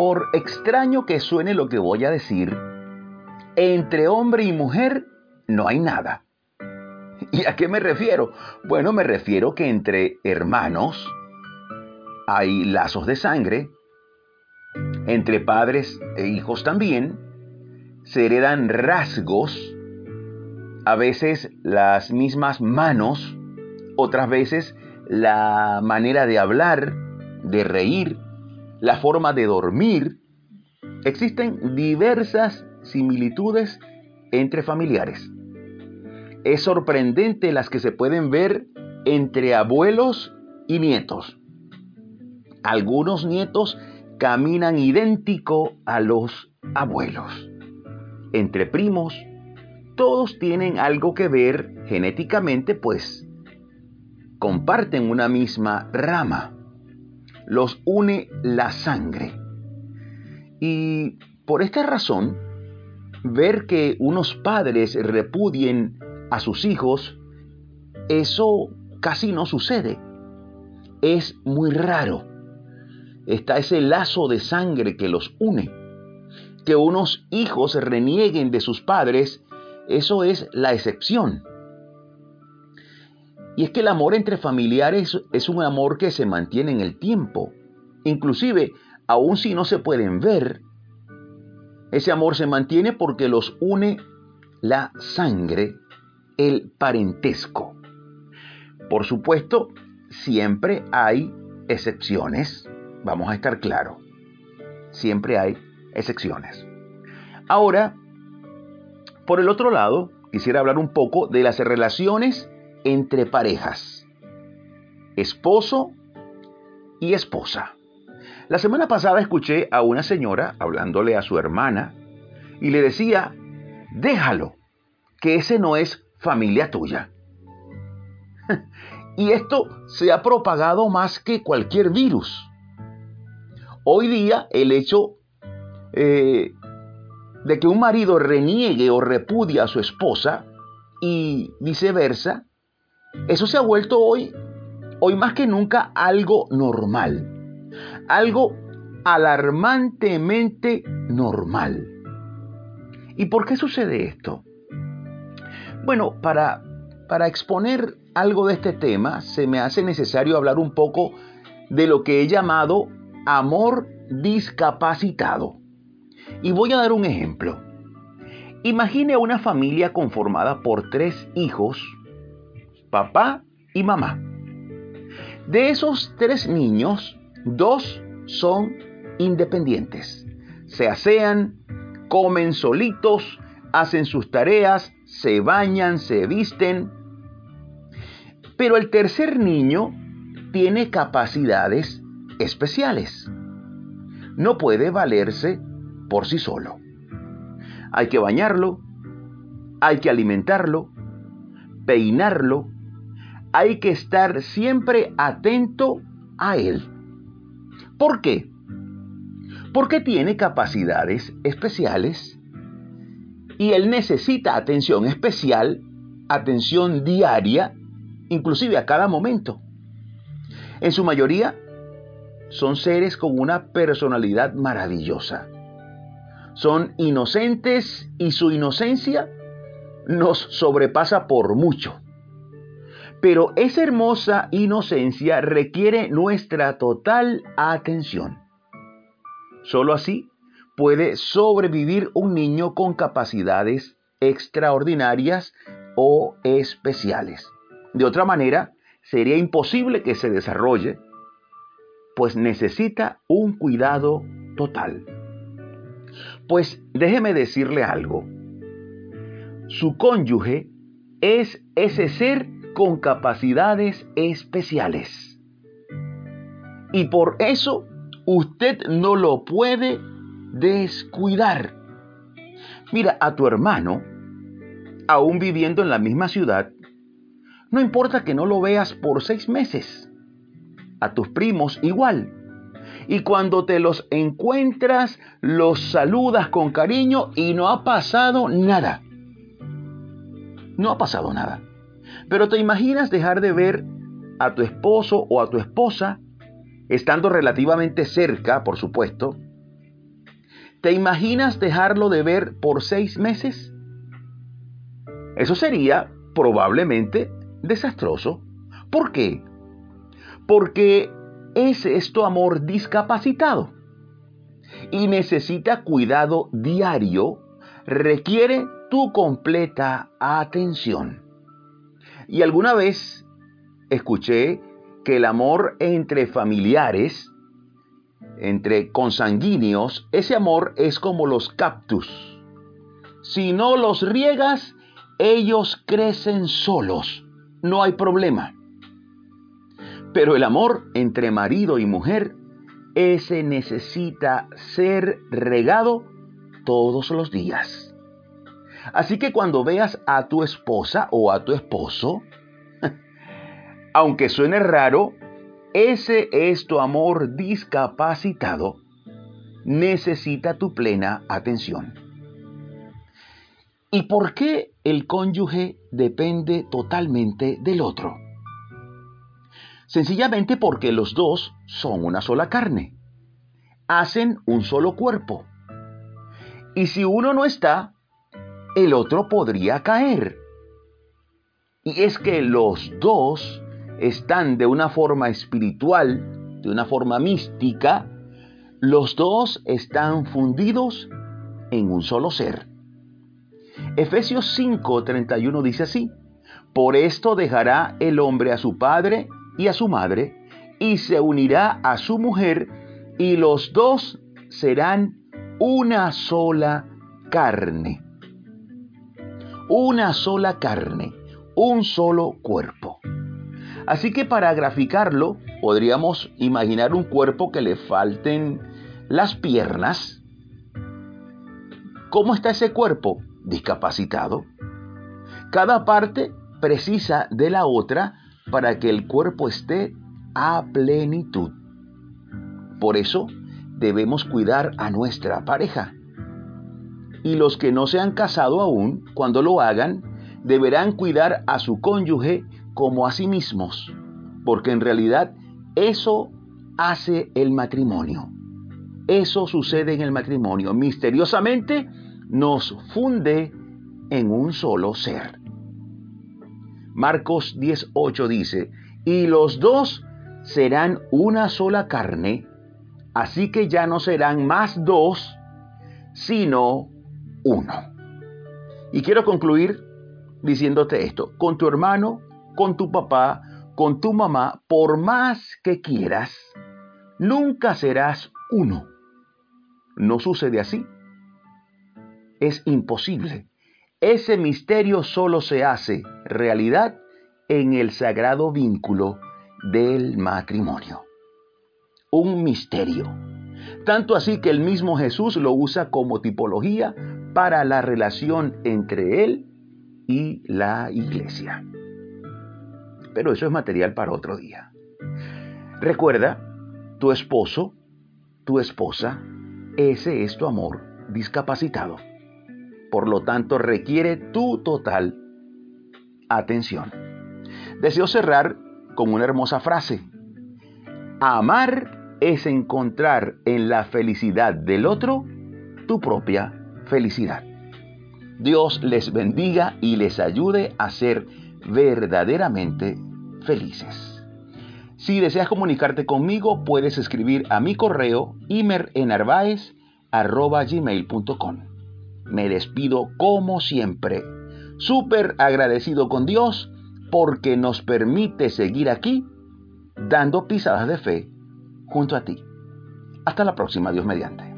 Por extraño que suene lo que voy a decir, entre hombre y mujer no hay nada. ¿Y a qué me refiero? Bueno, me refiero que entre hermanos hay lazos de sangre, entre padres e hijos también, se heredan rasgos, a veces las mismas manos, otras veces la manera de hablar, de reír, la forma de dormir. Existen diversas similitudes entre familiares. Es sorprendente las que se pueden ver entre abuelos y nietos. Algunos nietos caminan idéntico a los abuelos. Entre primos, todos tienen algo que ver genéticamente, pues comparten una misma rama. Los une la sangre. Y por esta razón, ver que unos padres repudien a sus hijos, eso casi no sucede. Es muy raro. Está ese lazo de sangre que los une. Que unos hijos renieguen de sus padres, eso es la excepción. Y es que el amor entre familiares es un amor que se mantiene en el tiempo. Inclusive, aun si no se pueden ver, ese amor se mantiene porque los une la sangre, el parentesco. Por supuesto, siempre hay excepciones, vamos a estar claros. Siempre hay excepciones. Ahora, por el otro lado, quisiera hablar un poco de las relaciones entre parejas. Esposo y esposa. La semana pasada escuché a una señora hablándole a su hermana y le decía, déjalo, que ese no es familia tuya. y esto se ha propagado más que cualquier virus. Hoy día el hecho eh, de que un marido reniegue o repudie a su esposa y viceversa, eso se ha vuelto hoy, hoy más que nunca algo normal algo alarmantemente normal. ¿Y por qué sucede esto? Bueno, para, para exponer algo de este tema, se me hace necesario hablar un poco de lo que he llamado amor discapacitado. Y voy a dar un ejemplo. Imagine una familia conformada por tres hijos, papá y mamá. De esos tres niños, Dos son independientes. Se asean, comen solitos, hacen sus tareas, se bañan, se visten. Pero el tercer niño tiene capacidades especiales. No puede valerse por sí solo. Hay que bañarlo, hay que alimentarlo, peinarlo, hay que estar siempre atento a él. ¿Por qué? Porque tiene capacidades especiales y él necesita atención especial, atención diaria, inclusive a cada momento. En su mayoría son seres con una personalidad maravillosa. Son inocentes y su inocencia nos sobrepasa por mucho. Pero esa hermosa inocencia requiere nuestra total atención. Solo así puede sobrevivir un niño con capacidades extraordinarias o especiales. De otra manera, sería imposible que se desarrolle, pues necesita un cuidado total. Pues déjeme decirle algo. Su cónyuge es ese ser con capacidades especiales. Y por eso usted no lo puede descuidar. Mira, a tu hermano, aún viviendo en la misma ciudad, no importa que no lo veas por seis meses. A tus primos igual. Y cuando te los encuentras, los saludas con cariño y no ha pasado nada. No ha pasado nada. Pero ¿te imaginas dejar de ver a tu esposo o a tu esposa, estando relativamente cerca, por supuesto, ¿Te imaginas dejarlo de ver por seis meses? Eso sería probablemente desastroso. ¿Por qué? Porque es tu amor discapacitado y necesita cuidado diario, requiere tu completa atención. Y alguna vez escuché que el amor entre familiares, entre consanguíneos, ese amor es como los cactus. Si no los riegas, ellos crecen solos, no hay problema. Pero el amor entre marido y mujer, ese necesita ser regado todos los días. Así que cuando veas a tu esposa o a tu esposo, aunque suene raro, ese es tu amor discapacitado, necesita tu plena atención. ¿Y por qué el cónyuge depende totalmente del otro? Sencillamente porque los dos son una sola carne, hacen un solo cuerpo. Y si uno no está, el otro podría caer. Y es que los dos están de una forma espiritual, de una forma mística, los dos están fundidos en un solo ser. Efesios 5:31 dice así, por esto dejará el hombre a su padre y a su madre, y se unirá a su mujer, y los dos serán una sola carne. Una sola carne, un solo cuerpo. Así que para graficarlo, podríamos imaginar un cuerpo que le falten las piernas. ¿Cómo está ese cuerpo? Discapacitado. Cada parte precisa de la otra para que el cuerpo esté a plenitud. Por eso debemos cuidar a nuestra pareja. Y los que no se han casado aún, cuando lo hagan, deberán cuidar a su cónyuge como a sí mismos, porque en realidad eso hace el matrimonio. Eso sucede en el matrimonio. Misteriosamente nos funde en un solo ser. Marcos 10:8 dice, y los dos serán una sola carne, así que ya no serán más dos, sino uno. Y quiero concluir diciéndote esto, con tu hermano con tu papá, con tu mamá, por más que quieras, nunca serás uno. No sucede así. Es imposible. Ese misterio solo se hace realidad en el sagrado vínculo del matrimonio. Un misterio. Tanto así que el mismo Jesús lo usa como tipología para la relación entre él y la iglesia pero eso es material para otro día. Recuerda, tu esposo, tu esposa, ese es tu amor discapacitado. Por lo tanto, requiere tu total atención. Deseo cerrar con una hermosa frase. Amar es encontrar en la felicidad del otro tu propia felicidad. Dios les bendiga y les ayude a ser verdaderamente felices. Si deseas comunicarte conmigo, puedes escribir a mi correo imerenarvaez.gmail.com Me despido como siempre, súper agradecido con Dios porque nos permite seguir aquí dando pisadas de fe junto a ti. Hasta la próxima, Dios mediante.